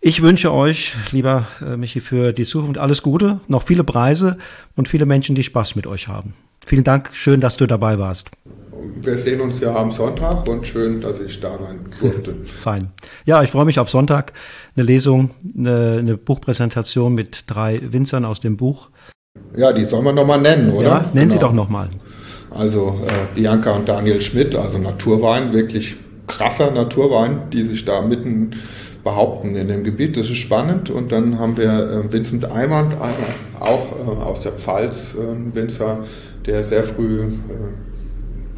ich wünsche euch, lieber äh, Michi, für die Zukunft alles Gute, noch viele Preise und viele Menschen, die Spaß mit euch haben. Vielen Dank, schön, dass du dabei warst. Wir sehen uns ja am Sonntag und schön, dass ich da sein durfte. Fein. Ja, ich freue mich auf Sonntag. Eine Lesung, eine, eine Buchpräsentation mit drei Winzern aus dem Buch. Ja, die sollen wir nochmal nennen, oder? Ja, nennen genau. Sie doch nochmal. Also äh, Bianca und Daniel Schmidt, also Naturwein, wirklich krasser Naturwein, die sich da mitten behaupten in dem Gebiet. Das ist spannend. Und dann haben wir äh, Vincent Eimern, auch äh, aus der Pfalz, äh, Winzer, der sehr früh äh,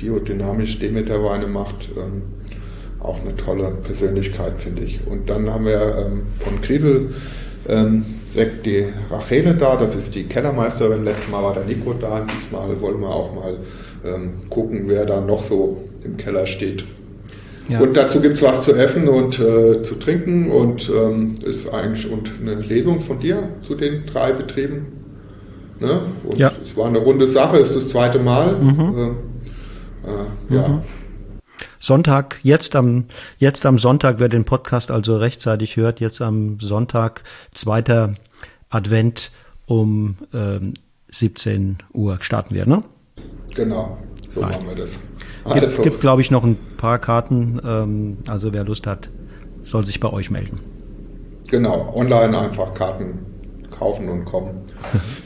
biodynamisch Demeterweine macht. Ähm, auch eine tolle Persönlichkeit, finde ich. Und dann haben wir ähm, von Griesel ähm, Sekt die Rachele da, das ist die Kellermeisterin. Letztes Mal war der Nico da, diesmal wollen wir auch mal ähm, gucken, wer da noch so im Keller steht. Ja. Und dazu gibt es was zu essen und äh, zu trinken und ähm, ist eigentlich und eine Lesung von dir zu den drei Betrieben. Ne? Und ja. es war eine runde Sache, ist das zweite Mal. Mhm. Äh, äh, ja. Mhm. Sonntag, jetzt am, jetzt am Sonntag, wer den Podcast also rechtzeitig hört, jetzt am Sonntag, zweiter Advent um ähm, 17 Uhr starten wir, ne? Genau, so Fein. machen wir das. Also. Gibt, gibt glaube ich, noch ein paar Karten. Ähm, also wer Lust hat, soll sich bei euch melden. Genau, online einfach Karten kaufen und kommen.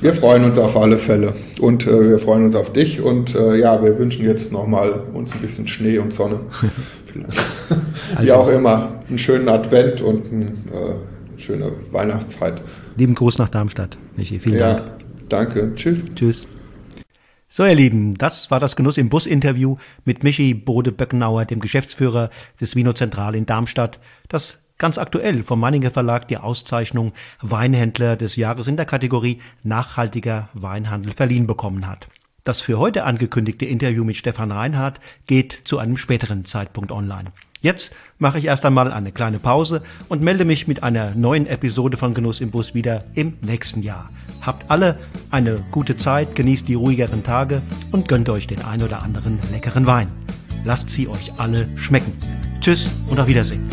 Wir freuen uns auf alle Fälle und äh, wir freuen uns auf dich und äh, ja, wir wünschen jetzt nochmal uns ein bisschen Schnee und Sonne. also, Wie auch immer, einen schönen Advent und ein, äh, eine schöne Weihnachtszeit. Lieben Gruß nach Darmstadt, Michi. Vielen ja, Dank. Danke. Tschüss. Tschüss. So, ihr Lieben, das war das Genuss im Bus-Interview mit Michi Bode-Böckenauer, dem Geschäftsführer des Vino Zentral in Darmstadt, das ganz aktuell vom Meininger Verlag die Auszeichnung Weinhändler des Jahres in der Kategorie Nachhaltiger Weinhandel verliehen bekommen hat. Das für heute angekündigte Interview mit Stefan Reinhardt geht zu einem späteren Zeitpunkt online. Jetzt mache ich erst einmal eine kleine Pause und melde mich mit einer neuen Episode von Genuss im Bus wieder im nächsten Jahr. Habt alle eine gute Zeit, genießt die ruhigeren Tage und gönnt euch den ein oder anderen leckeren Wein. Lasst sie euch alle schmecken. Tschüss und auf Wiedersehen.